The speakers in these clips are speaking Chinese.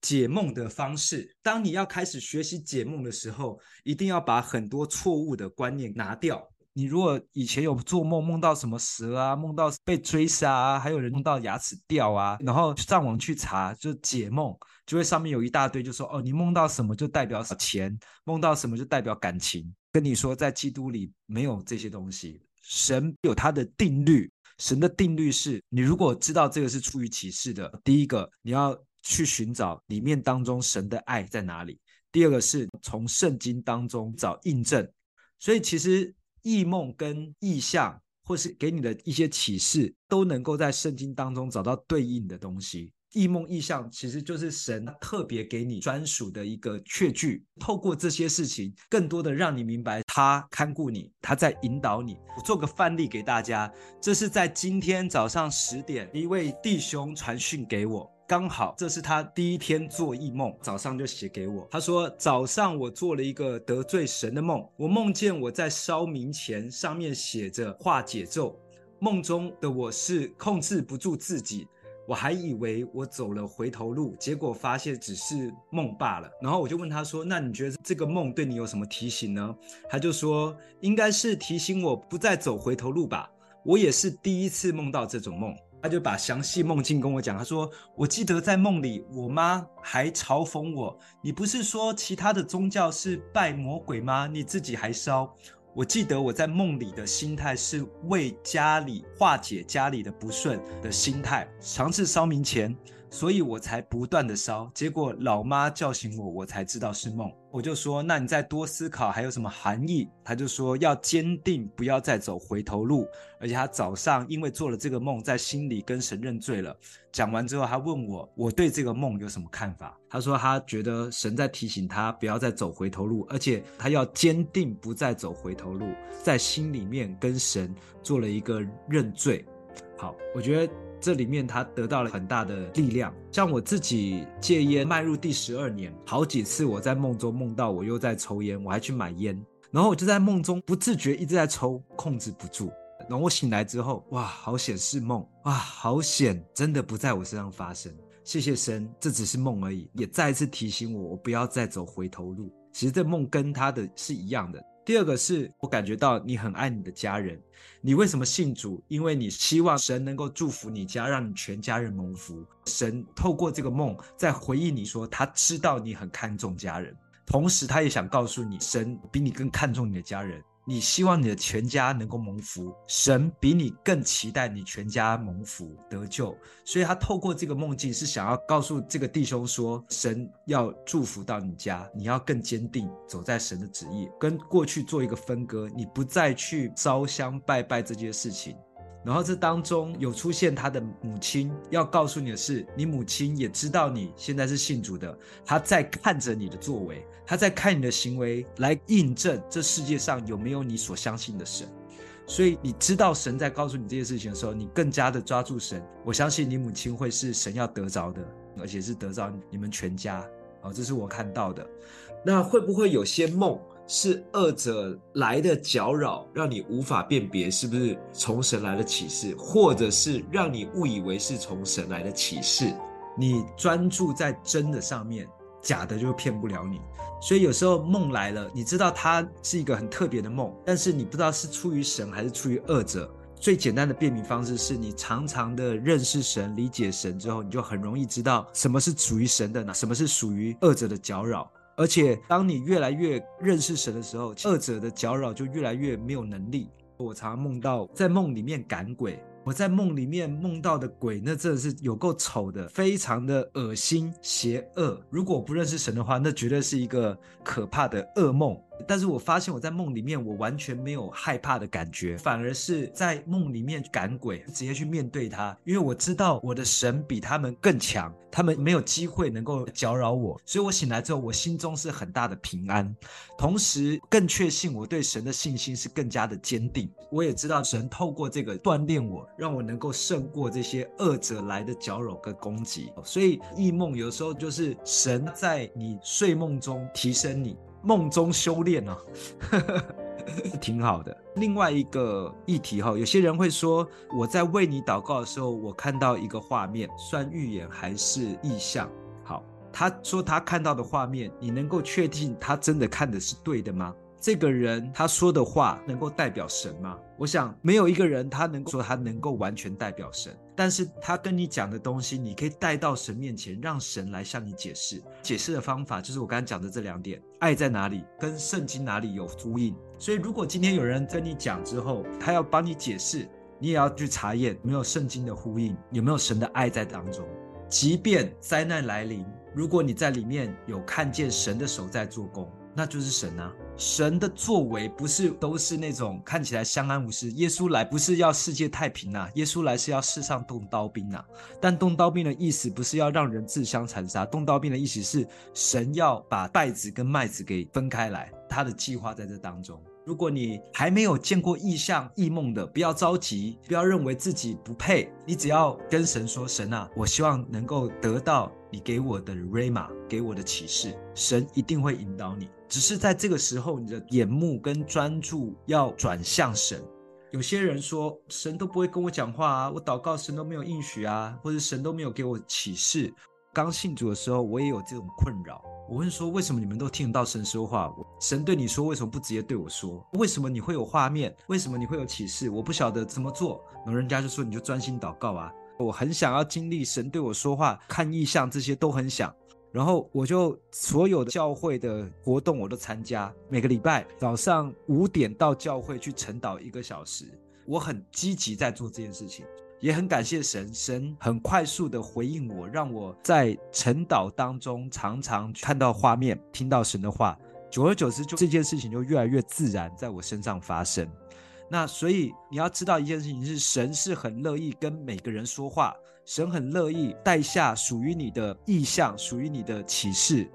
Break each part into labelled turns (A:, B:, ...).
A: 解梦的方式。当你要开始学习解梦的时候，一定要把很多错误的观念拿掉。你如果以前有做梦，梦到什么蛇啊，梦到被追杀啊，还有人梦到牙齿掉啊，然后上网去查，就解梦，就会上面有一大堆，就说哦，你梦到什么就代表钱，梦到什么就代表感情。跟你说，在基督里没有这些东西，神有他的定律，神的定律是你如果知道这个是出于启示的，第一个你要去寻找里面当中神的爱在哪里，第二个是从圣经当中找印证，所以其实。异梦跟异象，或是给你的一些启示，都能够在圣经当中找到对应的东西。异梦异象其实就是神特别给你专属的一个确据，透过这些事情，更多的让你明白他看顾你，他在引导你。我做个范例给大家，这是在今天早上十点，一位弟兄传讯给我。刚好这是他第一天做异梦，早上就写给我。他说：“早上我做了一个得罪神的梦，我梦见我在烧冥钱，上面写着化解咒。梦中的我是控制不住自己，我还以为我走了回头路，结果发现只是梦罢了。然后我就问他说：‘那你觉得这个梦对你有什么提醒呢？’他就说：‘应该是提醒我不再走回头路吧。’我也是第一次梦到这种梦。”他就把详细梦境跟我讲，他说：“我记得在梦里，我妈还嘲讽我，你不是说其他的宗教是拜魔鬼吗？你自己还烧。”我记得我在梦里的心态是为家里化解家里的不顺的心态，尝试烧冥钱。所以我才不断的烧，结果老妈叫醒我，我才知道是梦。我就说，那你再多思考，还有什么含义？他就说要坚定，不要再走回头路。而且他早上因为做了这个梦，在心里跟神认罪了。讲完之后，他问我，我对这个梦有什么看法？他说他觉得神在提醒他不要再走回头路，而且他要坚定不再走回头路，在心里面跟神做了一个认罪。好，我觉得。这里面他得到了很大的力量，像我自己戒烟迈入第十二年，好几次我在梦中梦到我又在抽烟，我还去买烟，然后我就在梦中不自觉一直在抽，控制不住。然后我醒来之后，哇，好险是梦，哇，好险，真的不在我身上发生。谢谢神，这只是梦而已，也再一次提醒我，我不要再走回头路。其实这梦跟他的是一样的。第二个是我感觉到你很爱你的家人，你为什么信主？因为你希望神能够祝福你家，让你全家人蒙福。神透过这个梦在回应你说，他知道你很看重家人，同时他也想告诉你，神比你更看重你的家人。你希望你的全家能够蒙福，神比你更期待你全家蒙福得救，所以他透过这个梦境是想要告诉这个弟兄说，神要祝福到你家，你要更坚定走在神的旨意，跟过去做一个分割，你不再去烧香拜拜这件事情。然后这当中有出现他的母亲，要告诉你的是，你母亲也知道你现在是信主的，她在看着你的作为，她在看你的行为，来印证这世界上有没有你所相信的神。所以你知道神在告诉你这些事情的时候，你更加的抓住神。我相信你母亲会是神要得着的，而且是得着你们全家。好，这是我看到的。那会不会有些梦？是恶者来的搅扰，让你无法辨别是不是从神来的启示，或者是让你误以为是从神来的启示。你专注在真的上面，假的就骗不了你。所以有时候梦来了，你知道它是一个很特别的梦，但是你不知道是出于神还是出于恶者。最简单的辨明方式是你常常的认识神、理解神之后，你就很容易知道什么是属于神的，什么是属于恶者的搅扰。而且，当你越来越认识神的时候，二者的搅扰就越来越没有能力。我常常梦到在梦里面赶鬼，我在梦里面梦到的鬼，那真的是有够丑的，非常的恶心、邪恶。如果不认识神的话，那绝对是一个可怕的噩梦。但是我发现我在梦里面，我完全没有害怕的感觉，反而是在梦里面赶鬼，直接去面对他，因为我知道我的神比他们更强，他们没有机会能够搅扰我，所以我醒来之后，我心中是很大的平安，同时更确信我对神的信心是更加的坚定。我也知道神透过这个锻炼我，让我能够胜过这些恶者来的搅扰跟攻击。所以异梦有时候就是神在你睡梦中提升你。梦中修炼啊，挺好的。另外一个议题哈，有些人会说，我在为你祷告的时候，我看到一个画面，算预言还是意象？好，他说他看到的画面，你能够确定他真的看的是对的吗？这个人他说的话能够代表神吗？我想没有一个人他能够说他能够完全代表神，但是他跟你讲的东西，你可以带到神面前，让神来向你解释。解释的方法就是我刚才讲的这两点：爱在哪里，跟圣经哪里有呼应。所以如果今天有人跟你讲之后，他要帮你解释，你也要去查验没有圣经的呼应，有没有神的爱在当中。即便灾难来临，如果你在里面有看见神的手在做工。那就是神啊！神的作为不是都是那种看起来相安无事。耶稣来不是要世界太平呐、啊，耶稣来是要世上动刀兵呐、啊。但动刀兵的意思不是要让人自相残杀，动刀兵的意思是神要把稗子跟麦子给分开来，他的计划在这当中。如果你还没有见过异象、异梦的，不要着急，不要认为自己不配，你只要跟神说：“神啊，我希望能够得到。”你给我的 Rhema，给我的启示，神一定会引导你。只是在这个时候，你的眼目跟专注要转向神。有些人说，神都不会跟我讲话啊，我祷告神都没有应许啊，或者神都没有给我启示。刚信主的时候，我也有这种困扰。我问说，为什么你们都听得到神说话？神对你说，为什么不直接对我说？为什么你会有画面？为什么你会有启示？我不晓得怎么做。然后人家就说，你就专心祷告啊。我很想要经历神对我说话、看异象，这些都很想。然后我就所有的教会的活动我都参加，每个礼拜早上五点到教会去晨祷一个小时，我很积极在做这件事情，也很感谢神，神很快速的回应我，让我在晨祷当中常常看到画面，听到神的话，久而久之就这件事情就越来越自然在我身上发生。那所以你要知道一件事情是，神是很乐意跟每个人说话，神很乐意带下属于你的意象，属于你的启示。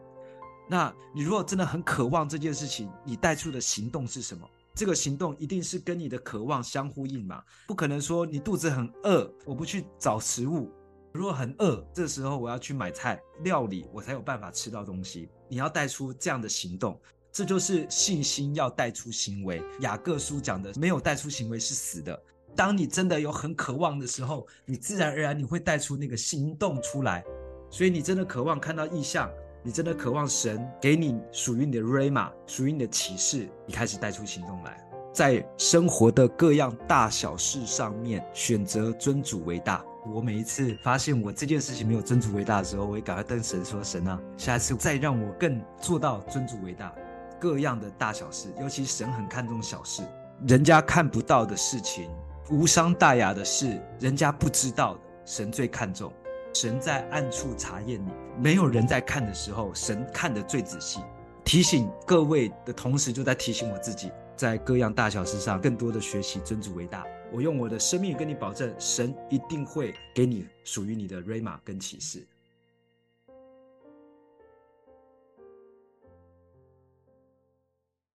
A: 那你如果真的很渴望这件事情，你带出的行动是什么？这个行动一定是跟你的渴望相呼应嘛？不可能说你肚子很饿，我不去找食物；如果很饿，这时候我要去买菜料理，我才有办法吃到东西。你要带出这样的行动。这就是信心要带出行为。雅各书讲的，没有带出行为是死的。当你真的有很渴望的时候，你自然而然你会带出那个行动出来。所以你真的渴望看到异象，你真的渴望神给你属于你的 Rhema，属于你的启示，你开始带出行动来，在生活的各样大小事上面选择尊主为大。我每一次发现我这件事情没有尊主为大的时候，我会赶快跟神说：“神啊，下一次再让我更做到尊主为大。”各样的大小事，尤其神很看重小事，人家看不到的事情，无伤大雅的事，人家不知道的，神最看重。神在暗处查验你，没有人在看的时候，神看得最仔细。提醒各位的同时，就在提醒我自己，在各样大小事上，更多的学习尊主为大。我用我的生命跟你保证，神一定会给你属于你的瑞玛跟启示。